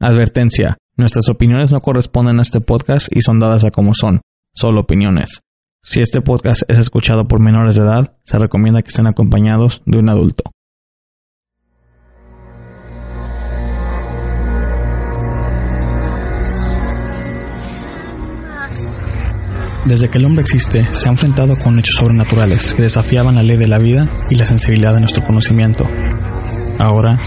Advertencia. Nuestras opiniones no corresponden a este podcast y son dadas a como son, solo opiniones. Si este podcast es escuchado por menores de edad, se recomienda que estén acompañados de un adulto. Desde que el hombre existe, se ha enfrentado con hechos sobrenaturales que desafiaban la ley de la vida y la sensibilidad de nuestro conocimiento. Ahora,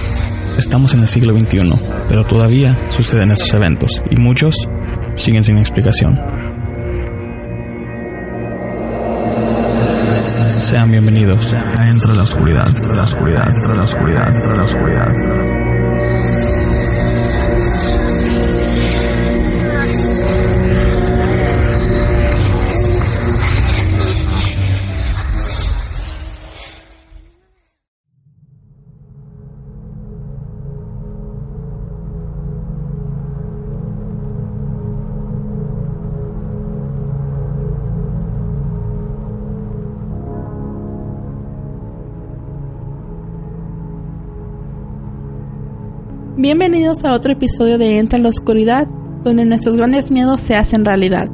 Estamos en el siglo XXI, pero todavía suceden estos eventos y muchos siguen sin explicación. Sean bienvenidos a Entre la Oscuridad, Entre la Oscuridad, Entre la Oscuridad, Entre la Oscuridad. Bienvenidos a otro episodio de Entra la Oscuridad, donde nuestros grandes miedos se hacen realidad.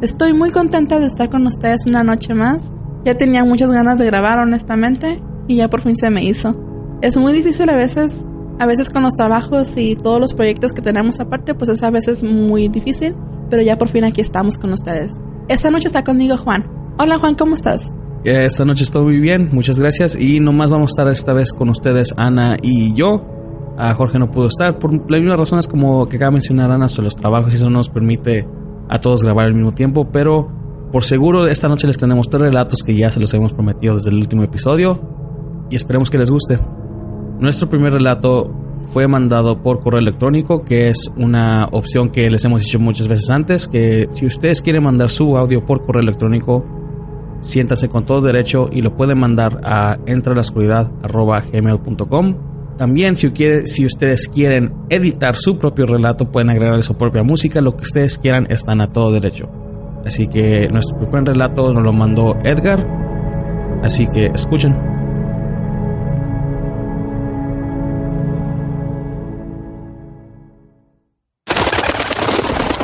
Estoy muy contenta de estar con ustedes una noche más. Ya tenía muchas ganas de grabar, honestamente, y ya por fin se me hizo. Es muy difícil a veces, a veces con los trabajos y todos los proyectos que tenemos aparte, pues es a veces muy difícil, pero ya por fin aquí estamos con ustedes. Esta noche está conmigo Juan. Hola Juan, ¿cómo estás? Esta noche estoy muy bien, muchas gracias. Y nomás vamos a estar esta vez con ustedes, Ana y yo a Jorge no pudo estar por las mismas razones como que acaba de mencionar Ana sobre los trabajos y eso no nos permite a todos grabar al mismo tiempo, pero por seguro esta noche les tenemos tres relatos que ya se los hemos prometido desde el último episodio y esperemos que les guste. Nuestro primer relato fue mandado por correo electrónico, que es una opción que les hemos dicho muchas veces antes, que si ustedes quieren mandar su audio por correo electrónico, siéntanse con todo derecho y lo pueden mandar a entralascuridad.gmail.com también si, ustedes quieren editar su propio relato, pueden agregarle su propia música, lo que ustedes quieran, están a todo derecho. Así que nuestro primer relato nos lo mandó Edgar. Así que escuchen.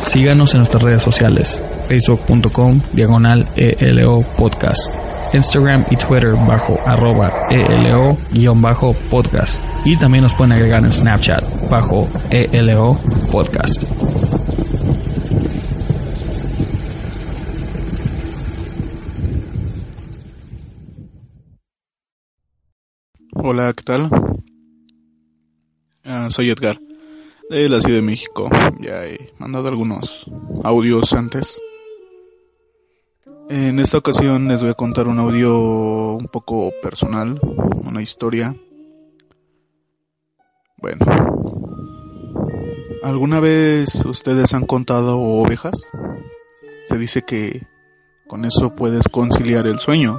Síganos en nuestras redes sociales, facebook.com diagonal ELO podcast Instagram y Twitter bajo arroba ELO-podcast. Y también nos pueden agregar en Snapchat bajo ELO podcast. Hola, ¿qué tal? Ah, soy Edgar, de la Ciudad de México. Ya he mandado algunos audios antes. En esta ocasión les voy a contar un audio un poco personal, una historia. Bueno, ¿alguna vez ustedes han contado ovejas? Se dice que con eso puedes conciliar el sueño.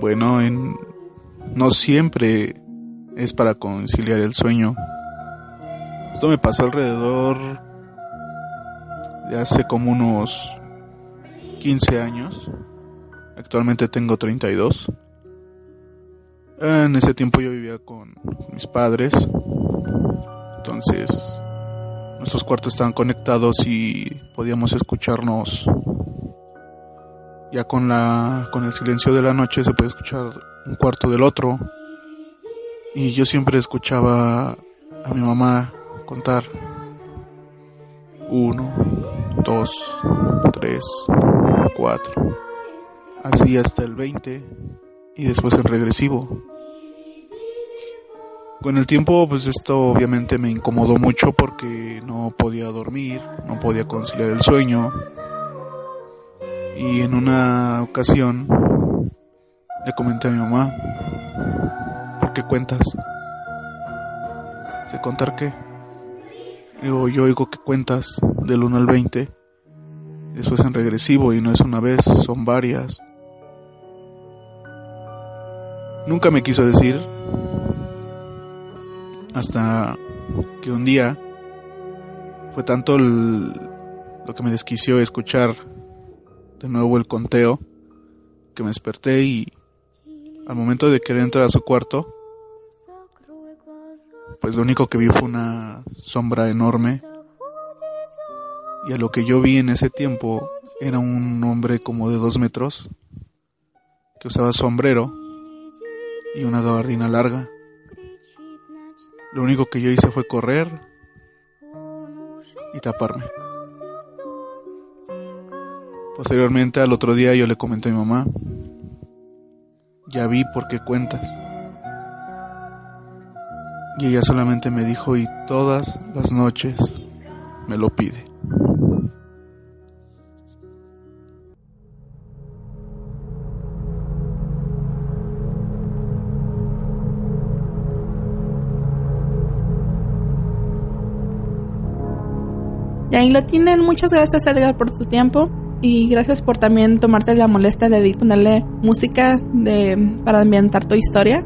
Bueno, en... no siempre es para conciliar el sueño. Esto me pasó alrededor de hace como unos 15 años. Actualmente tengo 32. En ese tiempo yo vivía con mis padres. Entonces, nuestros cuartos estaban conectados y podíamos escucharnos. Ya con la con el silencio de la noche se puede escuchar un cuarto del otro. Y yo siempre escuchaba a mi mamá contar uno, dos, tres, 4, así hasta el 20 y después el regresivo. Con el tiempo, pues esto obviamente me incomodó mucho porque no podía dormir, no podía conciliar el sueño. Y en una ocasión le comenté a mi mamá, ¿por qué cuentas? ¿Se contar qué? Digo, yo oigo que cuentas del 1 al 20 Después en regresivo y no es una vez, son varias. Nunca me quiso decir hasta que un día fue tanto lo que me desquició escuchar de nuevo el conteo que me desperté y al momento de querer entrar a su cuarto pues lo único que vi fue una sombra enorme. Y a lo que yo vi en ese tiempo era un hombre como de dos metros, que usaba sombrero y una gabardina larga. Lo único que yo hice fue correr y taparme. Posteriormente al otro día yo le comenté a mi mamá, ya vi por qué cuentas. Y ella solamente me dijo, y todas las noches me lo pide. Y ahí lo tienen. Muchas gracias Edgar por tu tiempo. Y gracias por también tomarte la molestia de ponerle música de, para ambientar tu historia.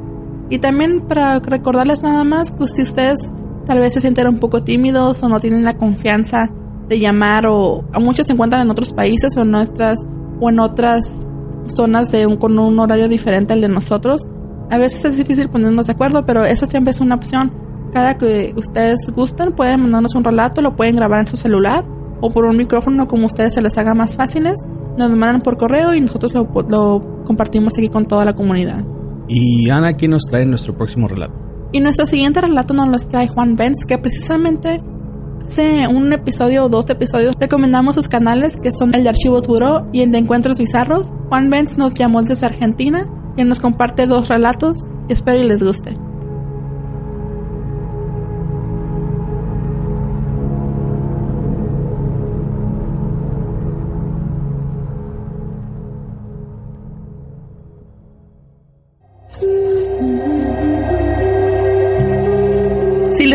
Y también para recordarles nada más que si ustedes tal vez se sienten un poco tímidos o no tienen la confianza de llamar o a muchos se encuentran en otros países o en nuestras o en otras zonas de un, con un horario diferente al de nosotros. A veces es difícil ponernos de acuerdo, pero esa siempre es una opción. Cada que ustedes gusten pueden mandarnos un relato, lo pueden grabar en su celular o por un micrófono como ustedes se les haga más fáciles. Nos mandan por correo y nosotros lo, lo compartimos aquí con toda la comunidad. Y Ana, ¿quién nos trae nuestro próximo relato? Y nuestro siguiente relato nos lo trae Juan Benz, que precisamente hace un episodio o dos episodios recomendamos sus canales, que son el de Archivos Buró y el de Encuentros Bizarros. Juan Benz nos llamó desde Argentina y nos comparte dos relatos espero y les guste.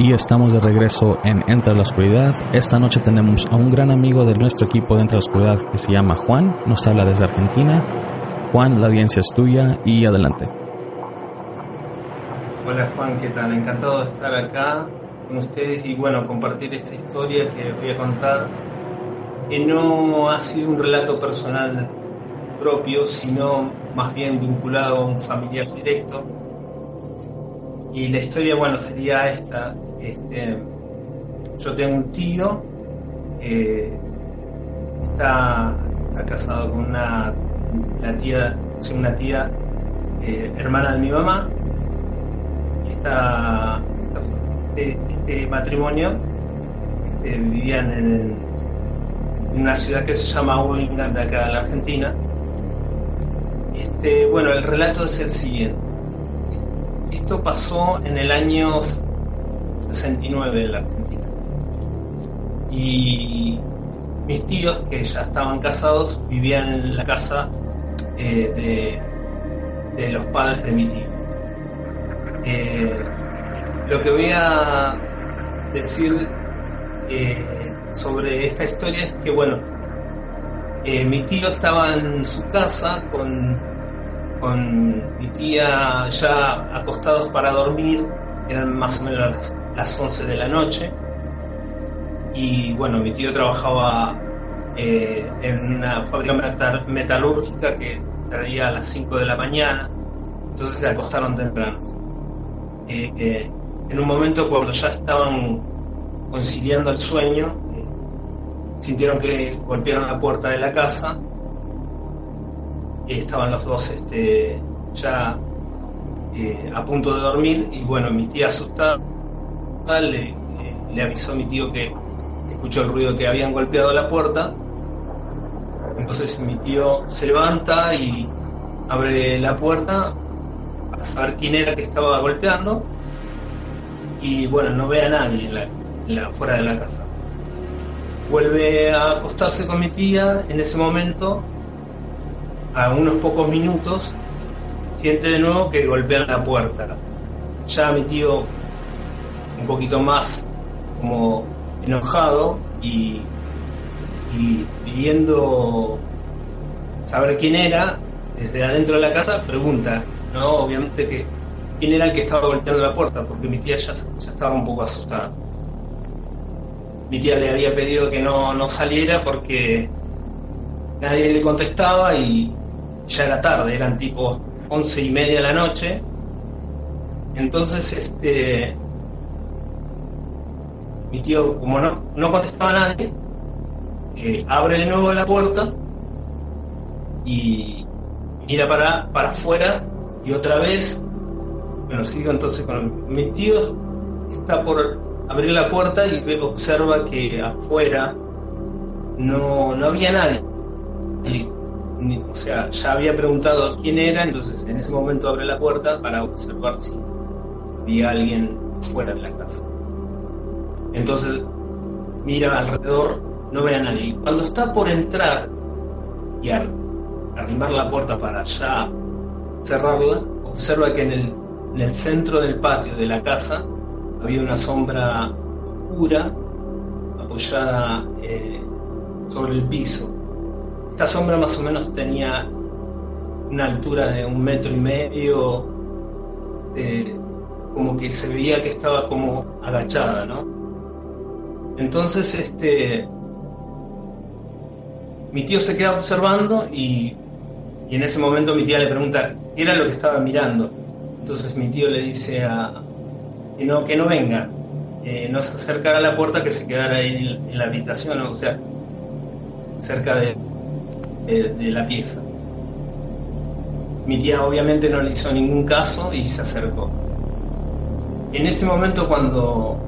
Y estamos de regreso en Entra la Oscuridad. Esta noche tenemos a un gran amigo de nuestro equipo de Entra la Oscuridad que se llama Juan. Nos habla desde Argentina. Juan, la audiencia es tuya y adelante. Hola Juan, ¿qué tal? Encantado de estar acá con ustedes y bueno, compartir esta historia que voy a contar. Que no ha sido un relato personal propio, sino más bien vinculado a un familiar directo. Y la historia, bueno, sería esta. Este, yo tengo un tío, eh, está, está, casado con una la tía, una tía eh, hermana de mi mamá, esta, este, este, matrimonio este, vivían en, en, una ciudad que se llama Urlingan de acá de la Argentina. Este, bueno, el relato es el siguiente. Esto pasó en el año 69 en la Argentina. Y mis tíos, que ya estaban casados, vivían en la casa eh, de, los padres de mi tío. Eh, lo que voy a decir eh, sobre esta historia es que, bueno, mi tío estaba en su casa con, con mi tía ya acostados para dormir, eran más o menos las, las 11 de la noche. Y bueno, mi tío trabajaba eh, en una fábrica metalúrgica que traía a las 5 de la mañana, entonces se acostaron temprano. Eh, eh, en un momento cuando ya estaban conciliando el sueño, sintieron que golpearon la puerta de la casa estaban los dos este, ya a punto de dormir y bueno, mi tía asustada le, avisó a mi tío que escuchó el ruido que habían golpeado la puerta. Entonces mi tío se levanta y abre la puerta para saber quién era que estaba golpeando. Y bueno, no ve a nadie fuera de la casa. vuelve a acostarse con mi tía, en ese momento, a unos pocos minutos, siente de nuevo que golpean la puerta. Ya mi tío, un poquito más como enojado y, y pidiendo saber quién era, desde adentro de la casa pregunta, ¿no? Obviamente que quién era el que estaba golpeando la puerta, porque mi tía ya, ya estaba un poco asustada. Mi tía le había pedido que no, no saliera porque nadie le contestaba y ya era tarde, eran tipo once y media de la noche. Entonces, este, mi tío, como no, no contestaba a nadie, eh, abre de nuevo la puerta y mira para, para afuera y otra vez, bueno, sigo entonces con mi tío está por abrir la puerta y observa que afuera no, no había nadie. o sea, ya había preguntado quién era, entonces en ese momento abre la puerta para observar si había alguien fuera de la casa. Entonces mira alrededor, no ve a nadie. Cuando está por entrar y arrimar la puerta para ya cerrarla, observa que en el, en el centro del patio de la casa había una sombra oscura apoyada eh, sobre el piso. Esta sombra más o menos tenía una altura de un metro y medio, eh, como que se veía que estaba como agachada, ¿no? Entonces, este, mi tío se queda observando y, y, en ese momento mi tía le pregunta qué era lo que estaba mirando. Entonces mi tío le dice a, que no, que no venga, no se acercara a la puerta, que se quedara ahí en, la habitación, o sea, cerca de, de, la pieza. Mi tía obviamente no le hizo ningún caso y se acercó. En ese momento cuando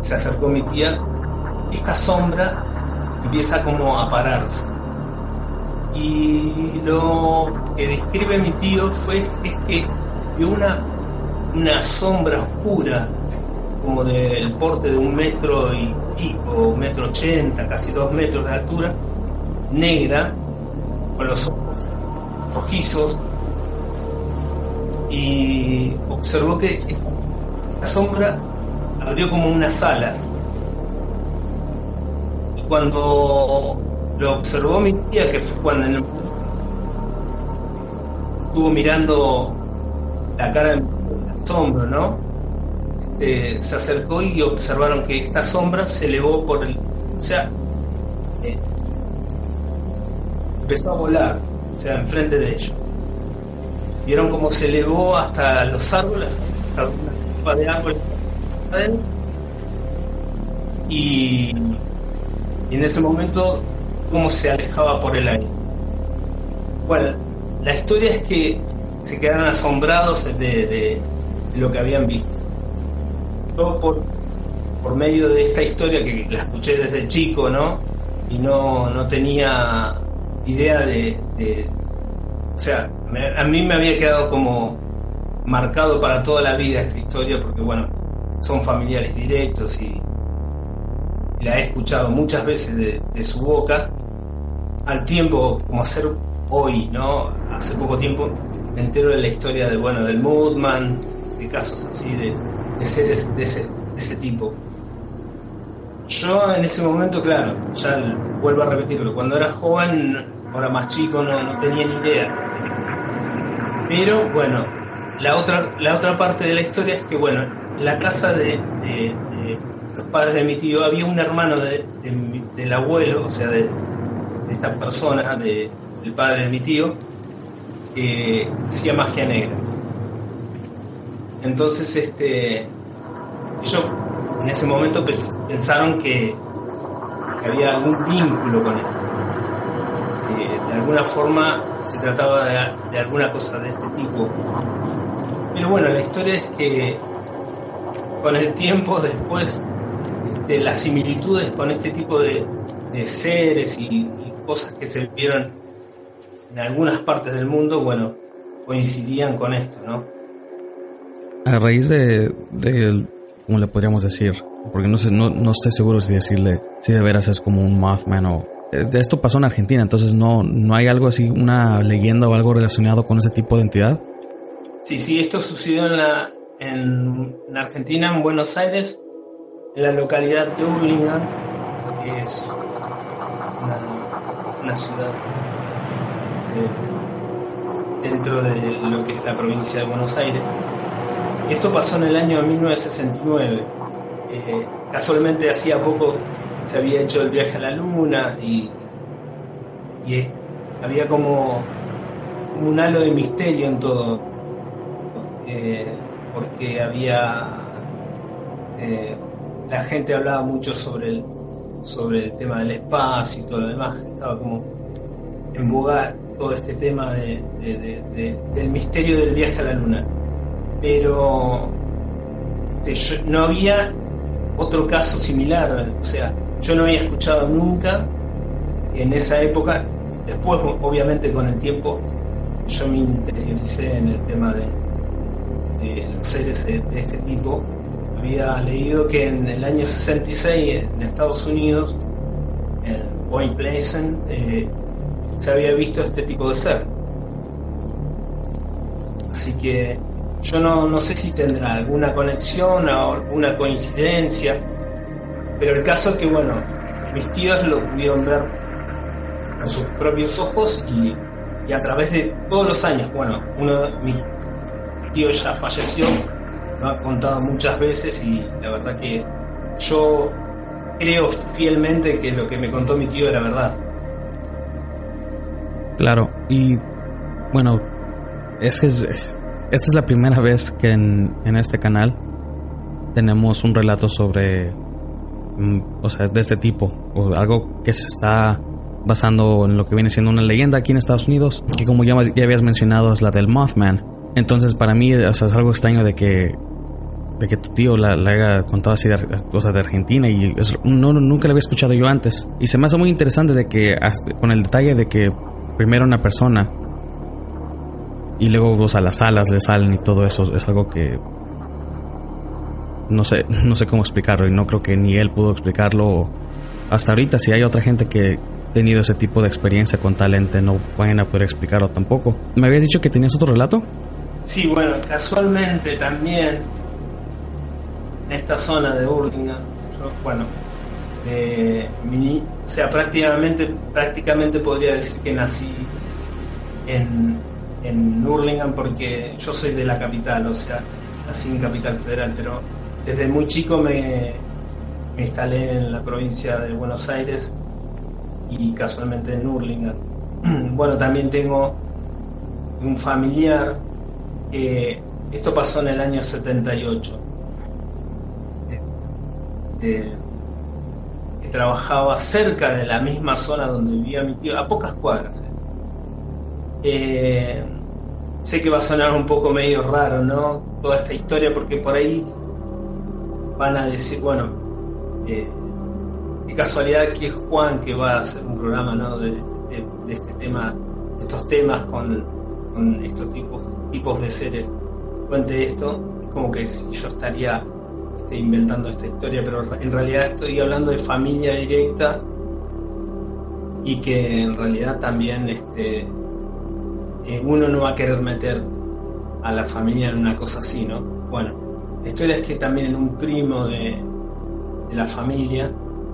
se acercó mi tía, esta sombra empieza como a pararse. Y lo que describe mi tío fue es que vio una, una sombra oscura, como del porte de un metro y pico, metro ochenta, casi dos metros de altura, negra, con los ojos rojizos, y observó que esta sombra abrió como unas alas. Y cuando lo observó mi tía, que fue cuando estuvo mirando la cara del asombro, ¿no? Este, se acercó y observaron que esta sombra se elevó por el. O sea, eh, empezó a volar, o sea, enfrente de ellos. Vieron cómo se elevó hasta los árboles, hasta una copa de árboles y, en ese momento cómo se alejaba por el aire. Bueno, la historia es que se quedaron asombrados de, lo que habían visto. Yo por, por medio de esta historia que la escuché desde chico, ¿no? Y no, no tenía idea de, de o sea, a mí me había quedado como marcado para toda la vida esta historia porque bueno, son familiares directos y, la he escuchado muchas veces de, su boca, al tiempo, como hacer hoy, ¿no? Hace poco tiempo me entero de la historia de, bueno, del Moodman, de casos así de, seres de ese, ese tipo. Yo en ese momento, claro, ya vuelvo a repetirlo, cuando era joven, ahora más chico, no, no tenía ni idea. Pero bueno, la otra, la otra parte de la historia es que, bueno, la casa de, los padres de mi tío había un hermano del abuelo, o sea, de, esta persona, del padre de mi tío, que hacía magia negra. Entonces, este, ellos en ese momento pensaron que, había algún vínculo con él. de alguna forma se trataba de alguna cosa de este tipo. Pero bueno, la historia es que con el tiempo después de este, las similitudes con este tipo de, seres y, cosas que se vieron en algunas partes del mundo, bueno, coincidían con esto, ¿no? A raíz de, de ¿cómo le podríamos decir? porque no sé, no, no estoy seguro si decirle si de veras es como un Mothman o eh, esto pasó en Argentina, entonces no, no hay algo así, una leyenda o algo relacionado con ese tipo de entidad. Sí, sí, esto sucedió en, la, en, Argentina, en Buenos Aires, en la localidad de Urlingan, que es una, ciudad este, dentro de lo que es la provincia de Buenos Aires. Esto pasó en el año 1969. Eh, casualmente hacía poco se había hecho el viaje a la luna y, había como, un halo de misterio en todo, eh, porque había, eh, la gente hablaba mucho sobre el, sobre el tema del espacio y todo lo demás, estaba como en boga todo este tema del misterio del viaje a la luna. Pero este, no había otro caso similar, o sea, yo no había escuchado nunca en esa época. Después, obviamente, con el tiempo, yo me interioricé en el tema de, los seres de, este tipo. Había leído que en el año 66 en Estados Unidos, en Point Pleasant, eh, se había visto este tipo de ser. Así que yo no, no sé si tendrá alguna conexión o alguna coincidencia pero el caso es que, bueno, mis tíos lo pudieron ver a sus propios ojos y, a través de todos los años, bueno, uno de mis tíos ya falleció, lo ha contado muchas veces y la verdad que yo creo fielmente que lo que me contó mi tío era verdad. Claro, y bueno, es que esta es la primera vez que en, en este canal tenemos un relato sobre Mm, o sea, de este tipo, o algo que se está basando en lo que viene siendo una leyenda aquí en Estados Unidos, que como ya, ya habías mencionado es la del Mothman. Entonces para mí o sea, es algo extraño de que de que tu tío la, haya contado así de, o de Argentina y no, nunca la había escuchado yo antes. Y se me hace muy interesante de que con el detalle de que primero una persona y luego o sea, las alas le salen y todo eso es algo que no sé, no sé cómo explicarlo y no creo que ni él pudo explicarlo hasta ahorita. Si hay otra gente que ha tenido ese tipo de experiencia con talento, no pueden a poder explicarlo tampoco. ¿Me habías dicho que tenías otro relato? Sí, bueno, casualmente también en esta zona de Burlingame, yo, bueno, o sea, prácticamente, prácticamente podría decir que nací en, en Hurlingham porque yo soy de la capital, o sea, nací en Capital Federal, pero desde muy chico me, instalé en la provincia de Buenos Aires y casualmente en Urlingan. Bueno, también tengo un familiar, que esto pasó en el año 78, eh, que trabajaba cerca de la misma zona donde vivía mi tío, a pocas cuadras. Eh. Eh, sé que va a sonar un poco medio raro, ¿no? Toda esta historia, porque por ahí van a decir, bueno, eh, qué casualidad que es Juan que va a hacer un programa ¿no? de, este tema, estos temas con, estos tipos, tipos de seres. Cuente esto, es como que yo estaría este, inventando esta historia, pero en realidad estoy hablando de familia directa y que en realidad también este, eh, uno no va a querer meter a la familia en una cosa así, ¿no? Bueno, la historia es que también un primo de, la familia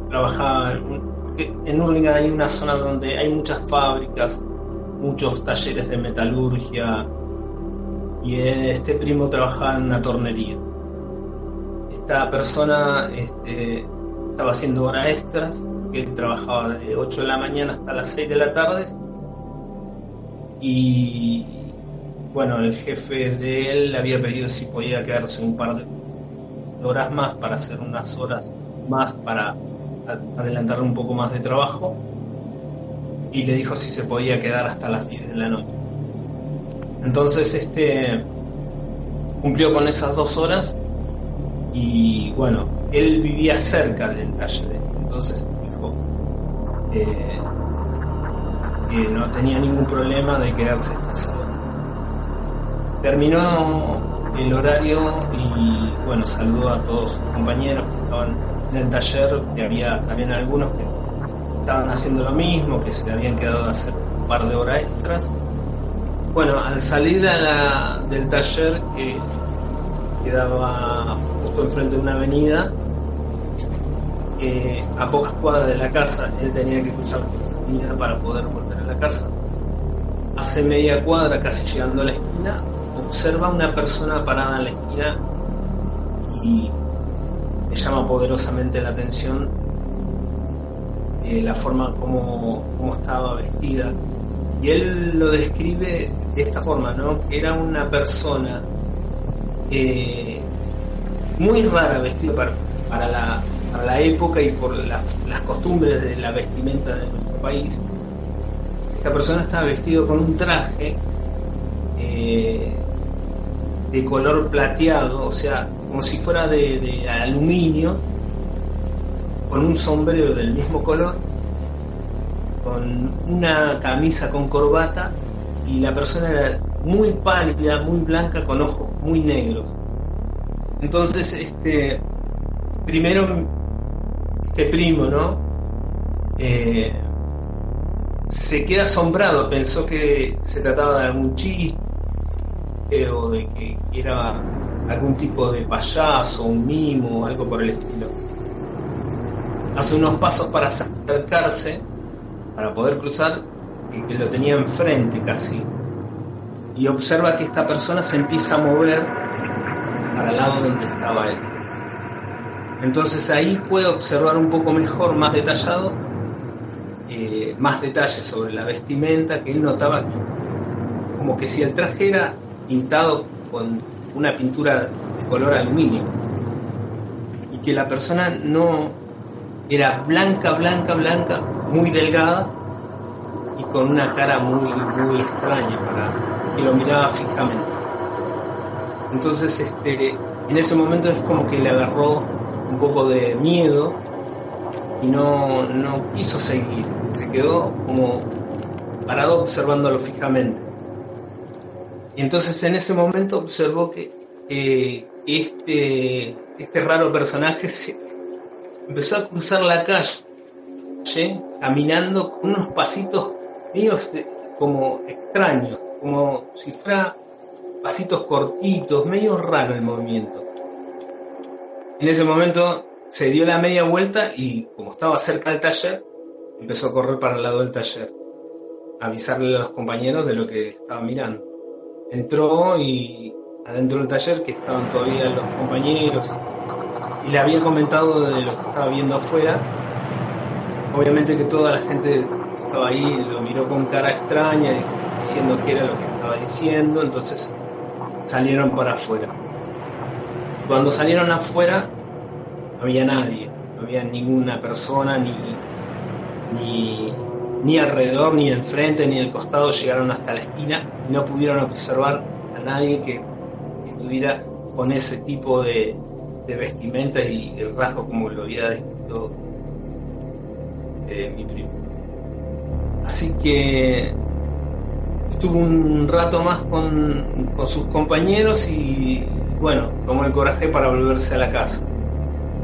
trabajaba en, porque en Urlingan hay una zona donde hay muchas fábricas, muchos talleres de metalurgia y este primo trabajaba en una tornería. Esta persona este, estaba haciendo horas extras, porque él trabajaba de 8 de la mañana hasta las 6 de la tarde y bueno, el jefe de él le había pedido si podía quedarse un par de horas más para hacer unas horas más para adelantar un poco más de trabajo y le dijo si se podía quedar hasta las 10 de la noche. Entonces este cumplió con esas dos horas y bueno, él vivía cerca del taller, entonces dijo eh, que no tenía ningún problema de quedarse hasta esa hora terminó el horario y bueno, saludó a todos sus compañeros que estaban en el taller, y había también algunos que estaban haciendo lo mismo, que se habían quedado a hacer un par de horas extras. Bueno, al salir la, del taller que quedaba justo enfrente de una avenida, eh, a pocas cuadras de la casa, él tenía que cruzar esa avenida para poder volver a la casa. Hace media cuadra, casi llegando a la esquina, observa una persona parada en la esquina y le llama poderosamente la atención eh, la forma como, estaba vestida. Y él lo describe de esta forma, ¿no? Era una persona eh, muy rara vestida para, para, la, para, la, época y por las, las, costumbres de la vestimenta de nuestro país. Esta persona estaba vestido con un traje eh, de color plateado, o sea, como si fuera de, de aluminio, con un sombrero del mismo color, con una camisa con corbata y la persona era muy pálida, muy blanca, con ojos muy negros. Entonces, este, primero, este primo, ¿no? Eh, se queda asombrado, pensó que se trataba de algún chiste o de que era algún tipo de payaso, un mimo, algo por el estilo hace unos pasos para acercarse, para poder cruzar, que lo tenía enfrente casi, y observa que esta persona se empieza a mover para el lado donde estaba él. Entonces ahí puede observar un poco mejor, más detallado, eh, más detalles sobre la vestimenta, que él notaba como que si el traje era pintado con una pintura de color aluminio y que la persona no era blanca, blanca, blanca, muy delgada y con una cara muy, muy extraña para que lo miraba fijamente. Entonces, este, en ese momento es como que le agarró un poco de miedo y no, no quiso seguir. Se quedó como parado observándolo fijamente. Y entonces en ese momento observó que este, este raro personaje se, empezó a cruzar la calle, caminando con unos pasitos medios como extraños, como si fuera pasitos cortitos, medio raro el movimiento. En ese momento se dio la media vuelta y como estaba cerca del taller, empezó a correr para el lado del taller, a avisarle a los compañeros de lo que estaba mirando. Entró y adentro del taller, que estaban todavía los compañeros, y le había comentado de lo que estaba viendo afuera. Obviamente que toda la gente estaba ahí lo miró con cara extraña, diciendo que era lo que estaba diciendo, entonces salieron para afuera. Cuando salieron afuera, no había nadie, no había ninguna persona, ni, ni, ni alrededor, ni enfrente, ni al costado, llegaron hasta la esquina y no pudieron observar a nadie que estuviera con ese tipo de, de vestimenta y el rasgo como lo había descrito eh, mi primo. Así que estuvo un rato más con, sus compañeros y bueno, tomó el coraje para volverse a la casa.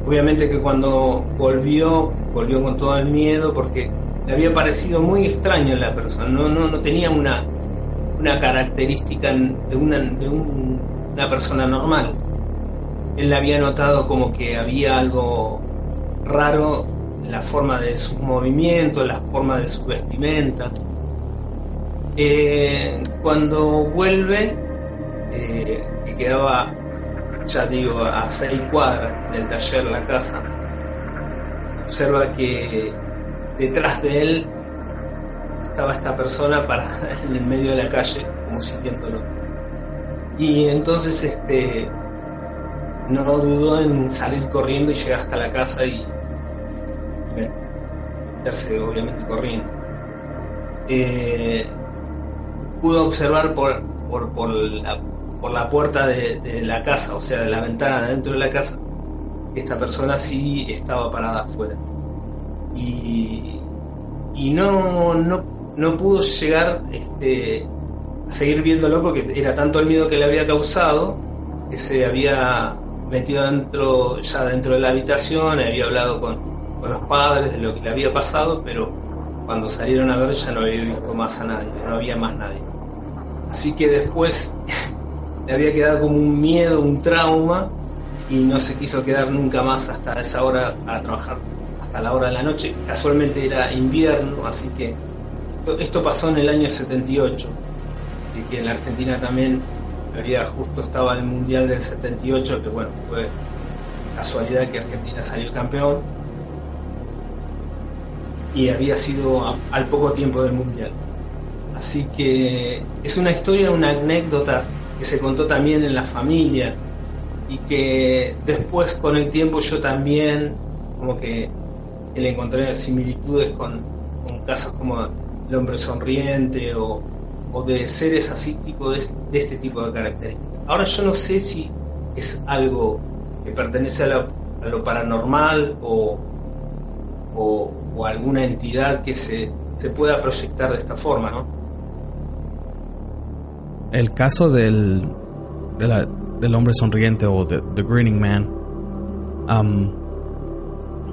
Obviamente que cuando volvió, volvió con todo el miedo porque le había parecido muy extraño la persona, no, no, no tenía una, una característica de una, de una persona normal él había notado como que había algo raro la forma de sus movimientos, la forma de su vestimenta. Eh, cuando vuelve, eh, que quedaba, ya digo, a seis cuadras del taller, la casa, observa que detrás de él estaba esta persona en el medio de la calle, como siguiéndolo. Y entonces este no dudó en salir corriendo y llegar hasta la casa y, meterse obviamente corriendo. Eh, pudo observar por, por, por, la, por la puerta de, la casa, o sea, de la ventana de dentro de la casa, que esta persona sí estaba parada afuera. Y, y no, no, no pudo llegar este, a seguir viéndolo porque era tanto el miedo que le había causado que se había metido dentro, ya dentro de la habitación, había hablado con, los padres de lo que le había pasado, pero cuando salieron a ver ya no había visto más a nadie, no había más nadie. Así que después le había quedado como un miedo, un trauma, y no se quiso quedar nunca más hasta esa hora a trabajar, hasta la hora de la noche. Casualmente era invierno, así que esto, pasó en el año 78, y que en la Argentina también había justo estaba el Mundial del 78, que bueno, fue casualidad que Argentina salió campeón, y había sido al poco tiempo del Mundial. Así que es una historia, una anécdota que se contó también en la familia y que después con el tiempo yo también como que le encontré similitudes con, con casos como el hombre sonriente o, de seres así de, este tipo de características. Ahora yo no sé si es algo que pertenece a, lo paranormal o, o, alguna entidad que se, se pueda proyectar de esta forma, ¿no? El caso del, del hombre sonriente o de The Grinning Man,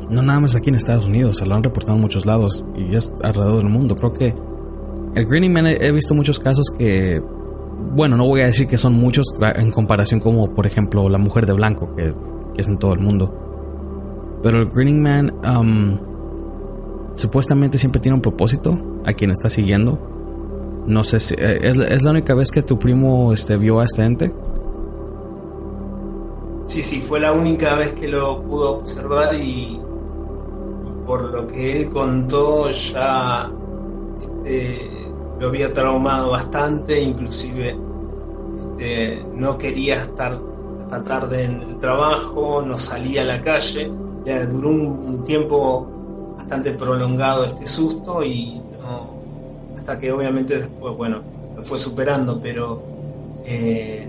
no nada más aquí en Estados Unidos, se lo han reportado en muchos lados y es alrededor del mundo. Creo que el Grinning Man he, visto muchos casos que, bueno, no voy a decir que son muchos en comparación como, por ejemplo, la mujer de blanco, que, es en todo el mundo. Pero el Grinning Man supuestamente siempre tiene un propósito a quien está siguiendo. No sé si eh, es, la única vez que tu primo este, vio a este ente. Sí, sí, fue la única vez que lo pudo observar y, por lo que él contó ya este, lo había traumado bastante, inclusive este, no quería estar hasta tarde en el trabajo, no salía a la calle, le duró un, tiempo bastante prolongado este susto y hasta que obviamente después, bueno, lo fue superando, pero eh,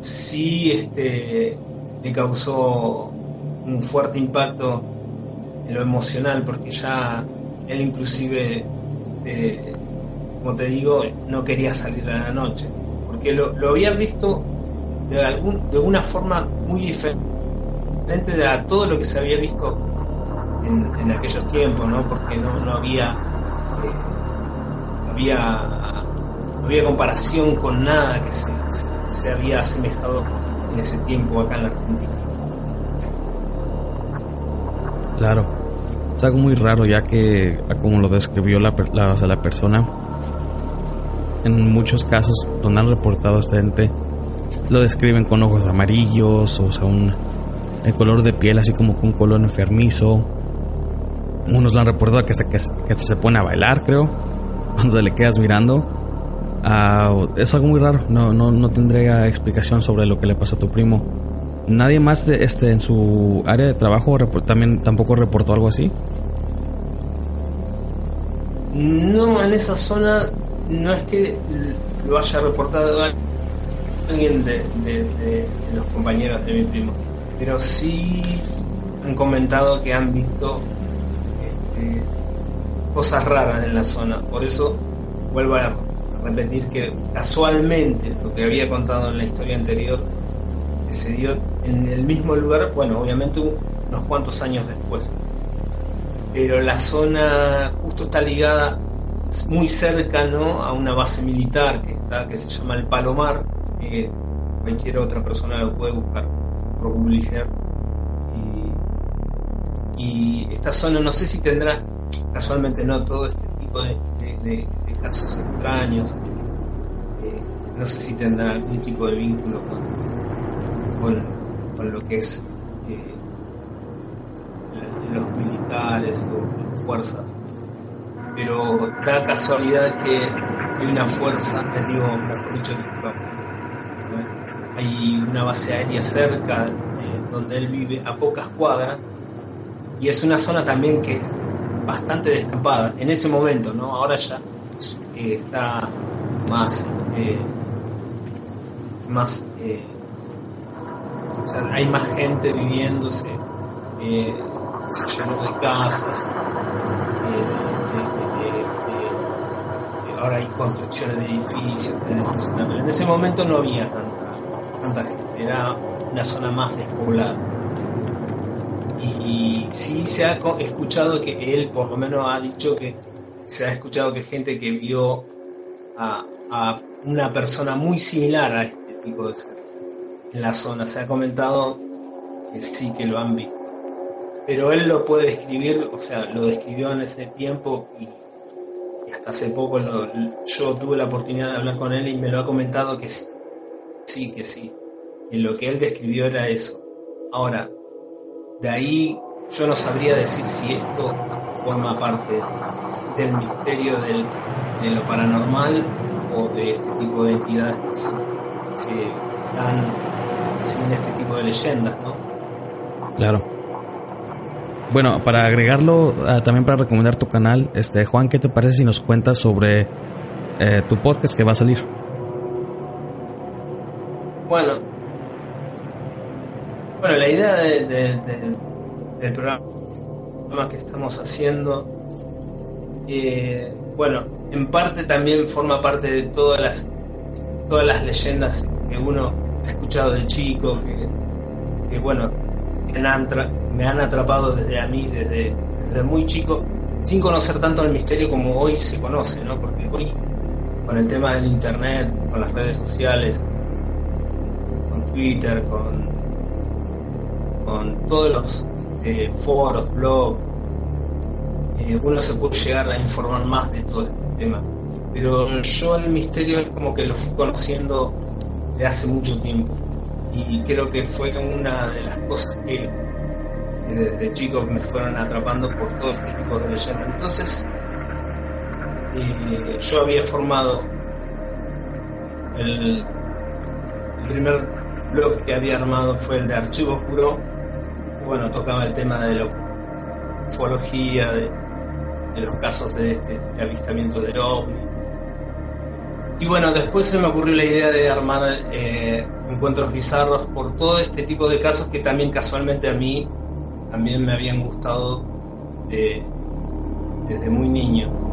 sí este, le causó un fuerte impacto en lo emocional, porque ya él inclusive, este, como te digo, no quería salir a la noche, porque lo, había visto de, algún, de una forma muy diferente de a todo lo que se había visto en, aquellos tiempos, ¿no? porque no, no había, eh, había, había comparación con nada que se, se había asemejado en ese tiempo acá en la Argentina. Claro, es algo muy raro ya que, como lo describió la, la, la persona, en muchos casos donde han reportado a esta gente, lo describen con ojos amarillos, o sea, un, el color de piel así como con un color enfermizo. Unos lo han reportado que se, que, se pone a bailar, creo, cuando le quedas mirando. Ah, es algo muy raro, no, no, no tendré explicación sobre lo que le pasó a tu primo. ¿Nadie más de, este, en su área de trabajo también tampoco reportó algo así? No, en esa zona no es que lo haya reportado alguien de, de los compañeros de mi primo, pero sí han comentado que han visto cosas raras en la zona. Por eso vuelvo a repetir que casualmente lo que había contado en la historia anterior se dio en el mismo lugar, bueno, obviamente unos cuantos años después. Pero la zona justo está ligada muy cerca ¿no? a una base militar que está que se llama el Palomar, que cualquier otra persona lo puede buscar por Google Y, y esta zona no sé si tendrá, casualmente no, todo este tipo de, casos extraños. Eh, no sé si tendrá algún tipo de vínculo con, con, lo que es eh, los militares o las fuerzas. Pero da casualidad que hay una fuerza, les digo, mejor dicho, hay una base aérea cerca eh, donde él vive, a pocas cuadras, y es una zona también que bastante descampada en ese momento, ¿no? Ahora ya eh, está más, eh, más, eh, o sea, hay más gente viviéndose, se llenó de casas, ahora hay construcciones de edificios zona, pero en ese momento no había tanta, tanta gente. era una zona más despoblada. Y sí se ha escuchado que él por lo menos ha dicho que se ha escuchado que gente que vio a, una persona muy similar a este tipo de ser en la zona. Se ha comentado que sí que lo han visto. Pero él lo puede describir, o sea, lo describió en ese tiempo y, hasta hace poco yo tuve la oportunidad de hablar con él y me lo ha comentado que sí, sí, que sí. Y lo que él describió era eso. Ahora, de ahí yo no sabría decir si esto forma parte del misterio del, de lo paranormal o de este tipo de entidades que se, se dan sin este tipo de leyendas, ¿no? Claro. Bueno, para agregarlo, ah, también para recomendar tu canal, este Juan, ¿qué te parece si nos cuentas sobre eh, tu podcast que va a salir? Bueno, bueno, la idea del programa que estamos haciendo, eh, bueno, en parte también forma parte de todas las todas las leyendas que uno ha escuchado de chico, que, que bueno, me han atrapado desde a mí, desde, desde muy chico, sin conocer tanto el misterio como hoy se conoce, ¿no? Porque hoy, con el tema del internet, con las redes sociales, con Twitter, con, con todos los este, foros, blogs, eh, uno se puede llegar a informar más de todo este tema. Pero yo el misterio es como que lo fui conociendo de hace mucho tiempo y creo que fue una de las cosas que, desde chicos me fueron atrapando por todo este tipo de leyendas. Entonces, eh, yo había formado el, primer blog que había armado fue el de Archivos Buró. Bueno, tocaba el tema de la ufología, de, los casos de, este, de avistamiento del ovni y bueno, después se me ocurrió la idea de armar eh, encuentros bizarros por todo este tipo de casos que también casualmente a mí también me habían gustado desde muy niño.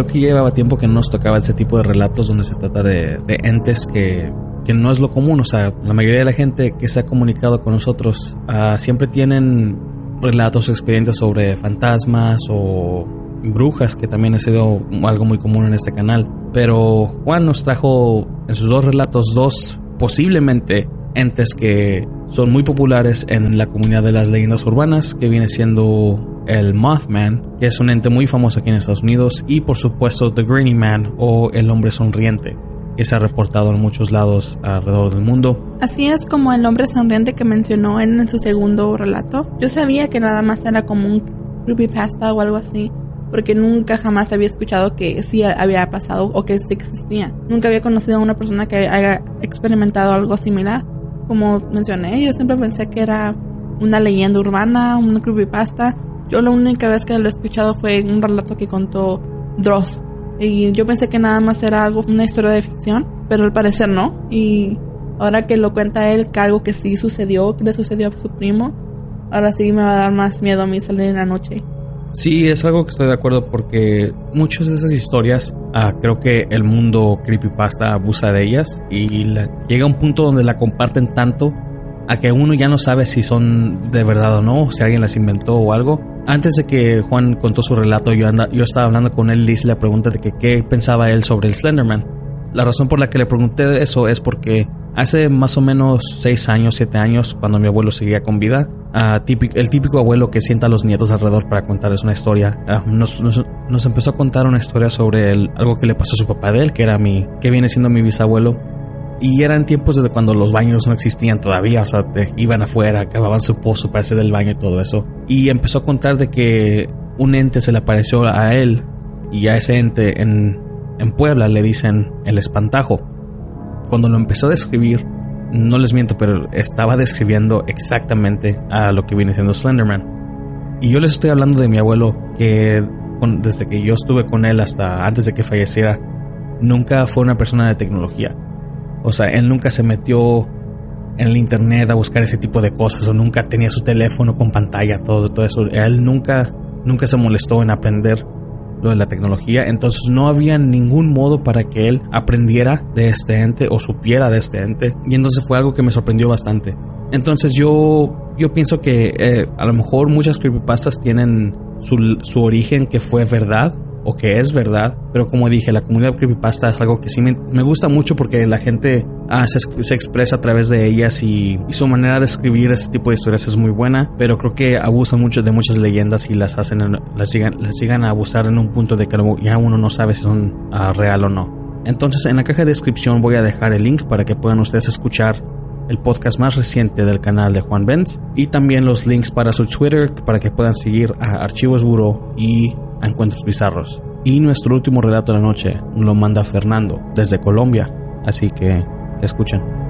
Creo que llevaba tiempo que no nos tocaba ese tipo de relatos donde se trata de, entes que, que, no es lo común. O sea, la mayoría de la gente que se ha comunicado con nosotros uh, siempre tienen relatos o experiencias sobre fantasmas o brujas, que también ha sido algo muy común en este canal. Pero Juan nos trajo en sus dos relatos dos posiblemente entes que son muy populares en la comunidad de las leyendas urbanas, que viene siendo el Mothman, que es un ente muy famoso aquí en Estados Unidos, y por supuesto The Granny Man o el hombre sonriente, que se ha reportado en muchos lados alrededor del mundo. Así es como el hombre sonriente que mencionó en su segundo relato. Yo sabía que nada más era como un creepypasta o algo así, porque nunca jamás había escuchado que sí había pasado o que sí existía. Nunca había conocido a una persona que haya experimentado algo similar como mencioné, yo siempre pensé que era una leyenda urbana, un creepypasta. Yo la única vez que lo he escuchado fue un relato que contó Dross. Y yo pensé que nada más era algo, una historia de ficción, pero al parecer no. Y ahora que lo cuenta él, que algo que sí sucedió, que le sucedió a su primo, ahora sí me va a dar más miedo a mí salir en la noche. Sí, es algo que estoy de acuerdo porque muchas de esas historias ah, creo que el mundo creepypasta abusa de ellas y llega a un punto donde la comparten tanto a que uno ya no sabe si son de verdad o no, si alguien las inventó o algo. Antes de que Juan contó su relato, yo, anda, yo estaba hablando con él y le hice la pregunta de que qué pensaba él sobre el Slenderman. La razón por la que le pregunté eso es porque hace más o menos 6 años, 7 años, cuando mi abuelo seguía con vida, el típico abuelo que sienta a los nietos alrededor para contarles una historia, nos, empezó a contar una historia sobre algo que le pasó a su papá de él, que era mi, que viene siendo mi bisabuelo. Y eran tiempos desde cuando los baños no existían todavía, o sea, iban afuera, cavaban su pozo para hacer del baño y todo eso. Y empezó a contar de que un ente se le apareció a él y a ese ente en, en Puebla le dicen el espantajo. Cuando lo empezó a describir, no les miento, pero estaba describiendo exactamente a lo que viene siendo Slenderman. Y yo les estoy hablando de mi abuelo que desde que yo estuve con él hasta antes de que falleciera, nunca fue una persona de tecnología. O sea, él nunca se metió en el internet a buscar ese tipo de cosas o nunca tenía su teléfono con pantalla, todo, todo eso. Él nunca, nunca se molestó en aprender lo de la tecnología, entonces no había ningún modo para que él aprendiera de este ente o supiera de este ente y entonces fue algo que me sorprendió bastante. Entonces yo, yo pienso que eh, a lo mejor muchas creepypastas tienen su, su origen que fue verdad o que es verdad, pero como dije, la comunidad creepypasta es algo que sí me, gusta mucho porque la gente ah, se, expresa a través de ellas y, su manera de escribir este tipo de historias es muy buena, pero creo que abusan mucho de muchas leyendas y las hacen, las sigan, las sigan a abusar en un punto de que ya uno no sabe si son ah, real o no. Entonces en la caja de descripción voy a dejar el link para que puedan ustedes escuchar el podcast más reciente del canal de Juan Benz y también los links para su Twitter para que puedan seguir a Archivos Buro y Encuentros Bizarros. Y nuestro último relato de la noche lo manda Fernando desde Colombia, así que escuchen.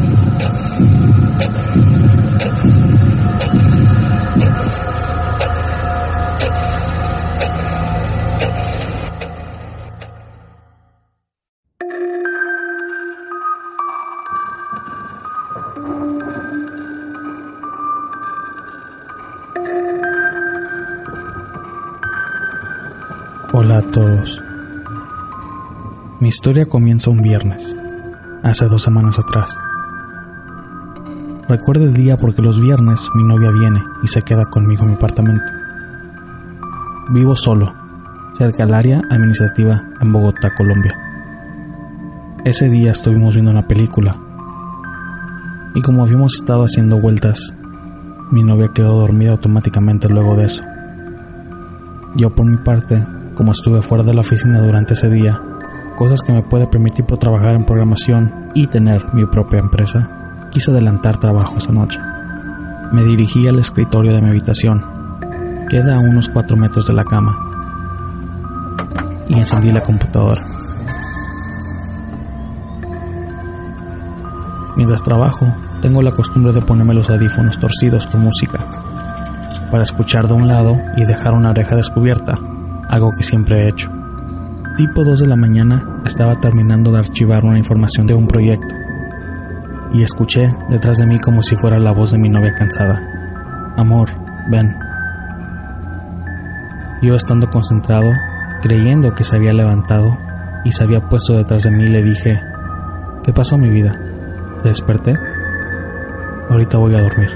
Historia comienza un viernes, hace dos semanas atrás. Recuerdo el día porque los viernes mi novia viene y se queda conmigo en mi apartamento. Vivo solo, cerca del área administrativa en Bogotá, Colombia. Ese día estuvimos viendo una película y como habíamos estado haciendo vueltas, mi novia quedó dormida automáticamente luego de eso. Yo por mi parte como estuve fuera de la oficina durante ese día, cosas que me puede permitir por trabajar en programación y tener mi propia empresa, quise adelantar trabajo esa noche. Me dirigí al escritorio de mi habitación, queda a unos 4 metros de la cama, y encendí la computadora. Mientras trabajo, tengo la costumbre de ponerme los audífonos torcidos con música, para escuchar de un lado y dejar una oreja descubierta algo que siempre he hecho. Tipo 2 de la mañana estaba terminando de archivar una información de un proyecto y escuché detrás de mí como si fuera la voz de mi novia cansada. Amor, ven. Yo estando concentrado, creyendo que se había levantado y se había puesto detrás de mí, le dije, ¿qué pasó mi vida? ¿Te desperté? Ahorita voy a dormir.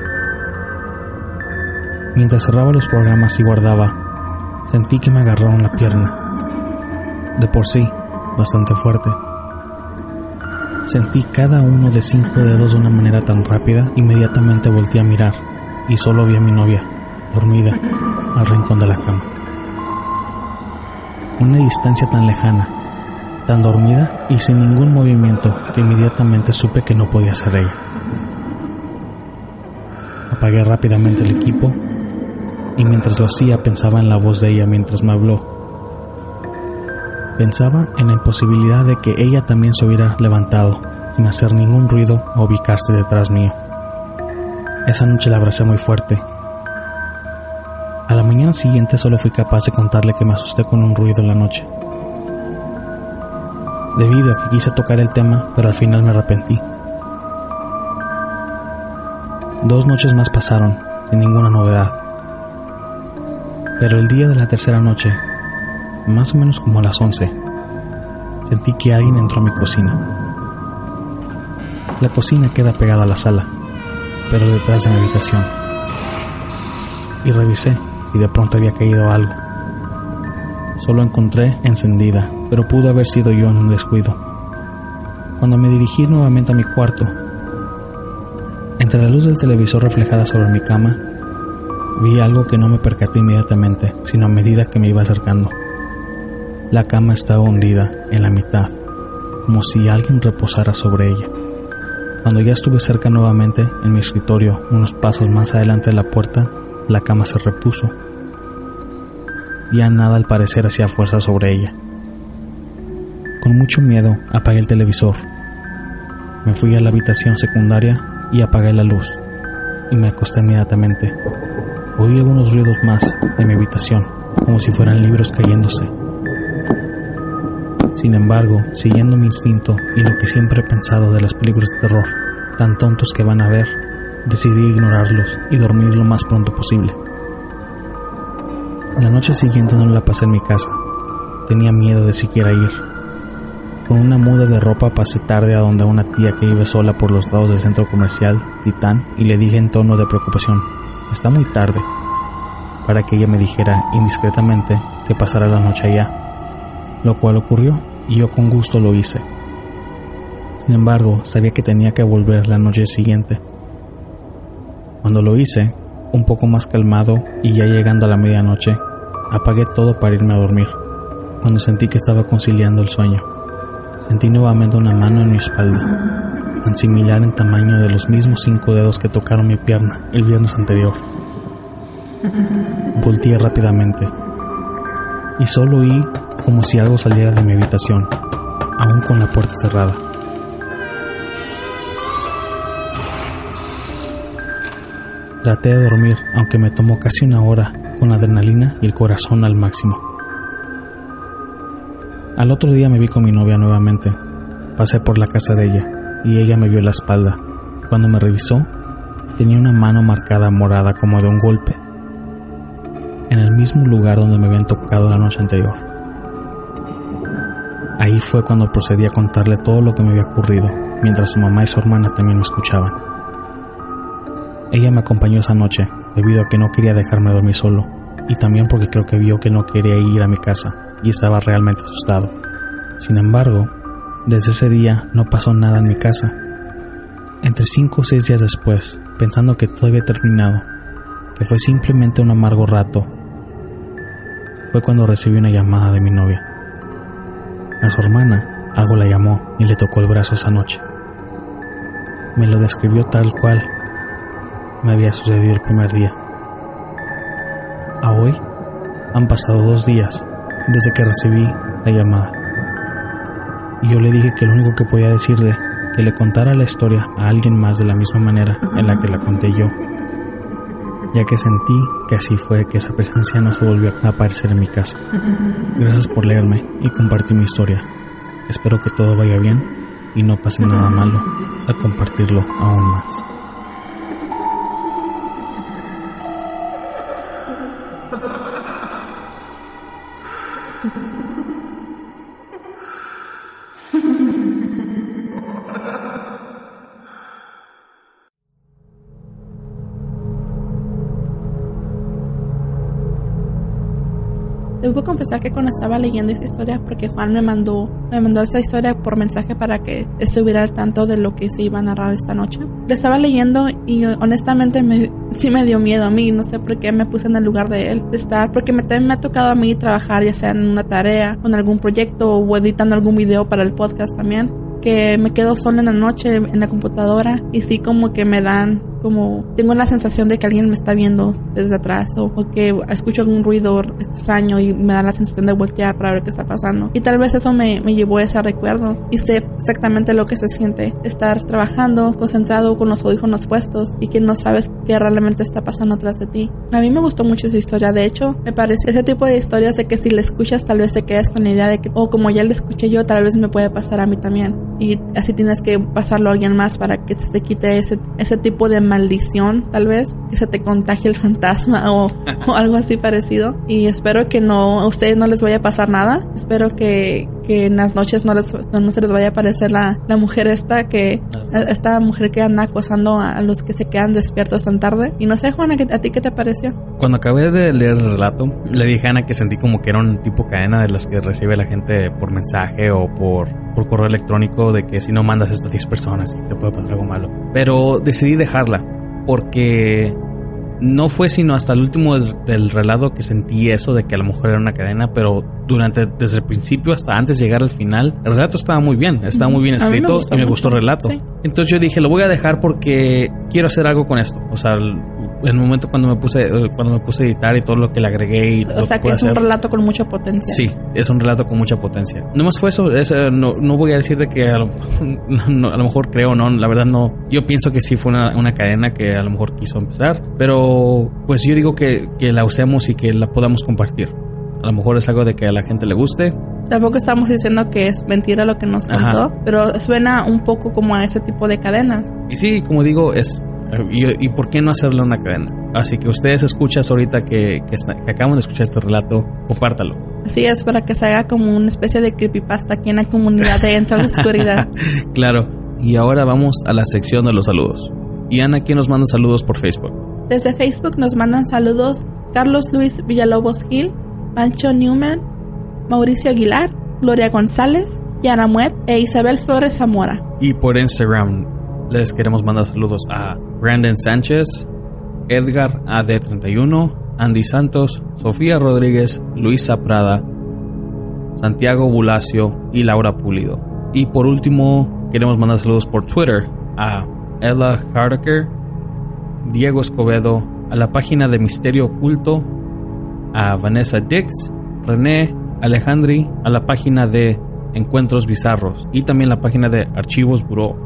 Mientras cerraba los programas y guardaba Sentí que me agarraron la pierna. De por sí, bastante fuerte. Sentí cada uno de cinco dedos de una manera tan rápida, inmediatamente volteé a mirar y solo vi a mi novia, dormida, al rincón de la cama. Una distancia tan lejana, tan dormida y sin ningún movimiento que inmediatamente supe que no podía ser ella. Apagué rápidamente el equipo y mientras lo hacía pensaba en la voz de ella mientras me habló. Pensaba en la imposibilidad de que ella también se hubiera levantado sin hacer ningún ruido o ubicarse detrás mío. Esa noche la abracé muy fuerte. A la mañana siguiente solo fui capaz de contarle que me asusté con un ruido en la noche. Debido a que quise tocar el tema, pero al final me arrepentí. Dos noches más pasaron, sin ninguna novedad. Pero el día de la tercera noche, más o menos como a las 11, sentí que alguien entró a mi cocina. La cocina queda pegada a la sala, pero detrás de mi habitación. Y revisé si de pronto había caído algo. Solo encontré encendida, pero pudo haber sido yo en un descuido. Cuando me dirigí nuevamente a mi cuarto, entre la luz del televisor reflejada sobre mi cama, Vi algo que no me percaté inmediatamente, sino a medida que me iba acercando. La cama estaba hundida en la mitad, como si alguien reposara sobre ella. Cuando ya estuve cerca nuevamente, en mi escritorio, unos pasos más adelante de la puerta, la cama se repuso. Ya nada al parecer hacía fuerza sobre ella. Con mucho miedo apagué el televisor. Me fui a la habitación secundaria y apagué la luz. Y me acosté inmediatamente. Oí algunos ruidos más de mi habitación, como si fueran libros cayéndose. Sin embargo, siguiendo mi instinto y lo que siempre he pensado de las películas de terror, tan tontos que van a ver, decidí ignorarlos y dormir lo más pronto posible. La noche siguiente no la pasé en mi casa. Tenía miedo de siquiera ir. Con una muda de ropa pasé tarde a donde una tía que vive sola por los lados del centro comercial, Titán, y le dije en tono de preocupación, está muy tarde, para que ella me dijera indiscretamente que pasara la noche allá, lo cual ocurrió y yo con gusto lo hice. Sin embargo, sabía que tenía que volver la noche siguiente. Cuando lo hice, un poco más calmado y ya llegando a la medianoche, apagué todo para irme a dormir. Cuando sentí que estaba conciliando el sueño, sentí nuevamente una mano en mi espalda, tan similar en tamaño de los mismos cinco dedos que tocaron mi pierna el viernes anterior. Volteé rápidamente y solo oí como si algo saliera de mi habitación, aún con la puerta cerrada. Traté de dormir, aunque me tomó casi una hora, con la adrenalina y el corazón al máximo. Al otro día me vi con mi novia nuevamente. Pasé por la casa de ella y ella me vio la espalda. Cuando me revisó, tenía una mano marcada morada como de un golpe, en el mismo lugar donde me habían tocado la noche anterior. Ahí fue cuando procedí a contarle todo lo que me había ocurrido, mientras su mamá y su hermana también me escuchaban. Ella me acompañó esa noche, debido a que no quería dejarme dormir solo, y también porque creo que vio que no quería ir a mi casa y estaba realmente asustado. Sin embargo, desde ese día no pasó nada en mi casa. Entre cinco o seis días después, pensando que todo había terminado, que fue simplemente un amargo rato, fue cuando recibí una llamada de mi novia. A su hermana algo la llamó y le tocó el brazo esa noche. Me lo describió tal cual me había sucedido el primer día. A hoy han pasado dos días desde que recibí la llamada. Y yo le dije que lo único que podía decirle que le contara la historia a alguien más de la misma manera en la que la conté yo, ya que sentí que así fue que esa presencia no se volvió a aparecer en mi casa. Gracias por leerme y compartir mi historia. Espero que todo vaya bien y no pase nada malo al compartirlo aún más. Debo confesar que cuando estaba leyendo esta historia, porque Juan me mandó, me mandó esa historia por mensaje para que estuviera al tanto de lo que se iba a narrar esta noche. La estaba leyendo y honestamente me, sí me dio miedo a mí, no sé por qué me puse en el lugar de él, de estar, porque me, también me ha tocado a mí trabajar ya sea en una tarea, en algún proyecto o editando algún video para el podcast también, que me quedo sola en la noche en la computadora y sí como que me dan como tengo la sensación de que alguien me está viendo desde atrás o, que escucho algún ruido extraño y me da la sensación de voltear para ver qué está pasando. Y tal vez eso me, me llevó a ese recuerdo y sé exactamente lo que se siente estar trabajando, concentrado con los audífonos puestos y que no sabes qué realmente está pasando atrás de ti. A mí me gustó mucho esa historia, de hecho, me parece ese tipo de historias de que si la escuchas tal vez te quedes con la idea de que, o como ya la escuché yo, tal vez me puede pasar a mí también. Y así tienes que pasarlo a alguien más para que te quite ese, ese tipo de maldición, tal vez, que se te contagie el fantasma o, algo así parecido. Y espero que no, a ustedes no les vaya a pasar nada. Espero que, que en las noches no, les, no, se les vaya a aparecer la, la mujer esta que, esta mujer que anda acosando a, los que se quedan despiertos tan tarde. Y no sé, Juana, ¿a ti qué te pareció? Cuando acabé de leer el relato, le dije a Ana que sentí como que era un tipo cadena de las que recibe la gente por mensaje o por, por correo electrónico de que si no mandas a 10 personas te puede pasar algo malo. Pero decidí dejarla porque no fue sino hasta el último del, del, relato que sentí eso de que a lo mejor era una cadena, pero durante desde el principio hasta antes de llegar al final, el relato estaba muy bien, estaba muy bien escrito me y me gustó el relato. Sí. Entonces yo dije, lo voy a dejar porque quiero hacer algo con esto. O sea, el, el momento cuando me puse cuando me puse a editar y todo lo que le agregué y O sea, que es hacer, un relato con mucha potencia. Sí, es un relato con mucha potencia. No más fue eso, es, no, no voy a decir de que a lo, no, a lo mejor creo no, la verdad no. Yo pienso que sí fue una, una cadena que a lo mejor quiso empezar, pero pues yo digo que, que la usemos y que la podamos compartir. A lo mejor es algo de que a la gente le guste. Tampoco estamos diciendo que es mentira lo que nos contó, Ajá. pero suena un poco como a ese tipo de cadenas. Y sí, como digo, es y, y, por qué no hacerle una cadena. Así que ustedes escuchas ahorita que, que, está, que, acaban de escuchar este relato, compártalo. Así es, para que se haga como una especie de creepypasta aquí en la comunidad de Entra a la Oscuridad. claro. Y ahora vamos a la sección de los saludos. Y Ana, ¿quién nos manda saludos por Facebook? Desde Facebook nos mandan saludos Carlos Luis Villalobos Gil, Pancho Newman, Mauricio Aguilar, Gloria González, Yana Muet e Isabel Flores Zamora. Y por Instagram les queremos mandar saludos a Brandon Sánchez, Edgar AD31, Andy Santos, Sofía Rodríguez, Luisa Prada, Santiago Bulacio y Laura Pulido. Y por último, queremos mandar saludos por Twitter a Ella Hardaker, Diego Escobedo, a la página de Misterio Oculto, a Vanessa Dix, René Alejandri, a la página de Encuentros Bizarros y también la página de Archivos Buró,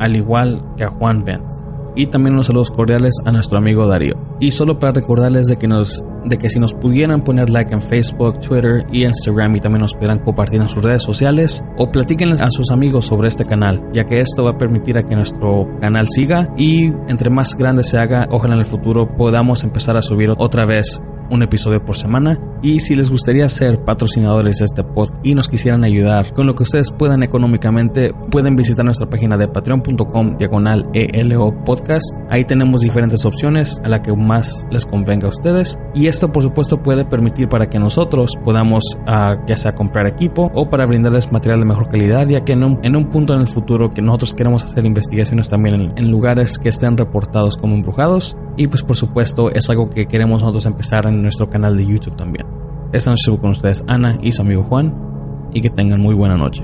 al igual que a Juan Benz. Y también unos saludos cordiales a nuestro amigo Darío. Y solo para recordarles de que nos de que si nos pudieran poner like en Facebook, Twitter y Instagram y también nos pudieran compartir en sus redes sociales o platíquenles a sus amigos sobre este canal, ya que esto va a permitir a que nuestro canal siga y entre más grande se haga, ojalá en el futuro podamos empezar a subir otra vez un episodio por semana. Y si les gustaría ser patrocinadores de este podcast y nos quisieran ayudar con lo que ustedes puedan económicamente, pueden visitar nuestra página de patreon.com diagonal ELO podcast. Ahí tenemos diferentes opciones a la que más les convenga a ustedes. Y esto por supuesto puede permitir para que nosotros podamos uh, ya sea comprar equipo o para brindarles material de mejor calidad, ya que en un, en un punto en el futuro que nosotros queremos hacer investigaciones también en, en lugares que estén reportados como embrujados. Y pues por supuesto es algo que queremos nosotros empezar en nuestro canal de YouTube también. Esta noche estuvo con ustedes Ana y su amigo Juan y que tengan muy buena noche.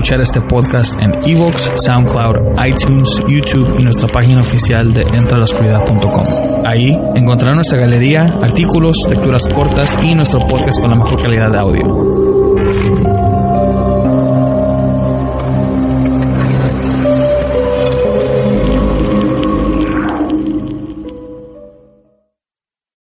Escuchar este podcast en Evox, SoundCloud, iTunes, YouTube y nuestra página oficial de entralascuridad.com. Ahí encontrarán nuestra galería, artículos, lecturas cortas y nuestro podcast con la mejor calidad de audio.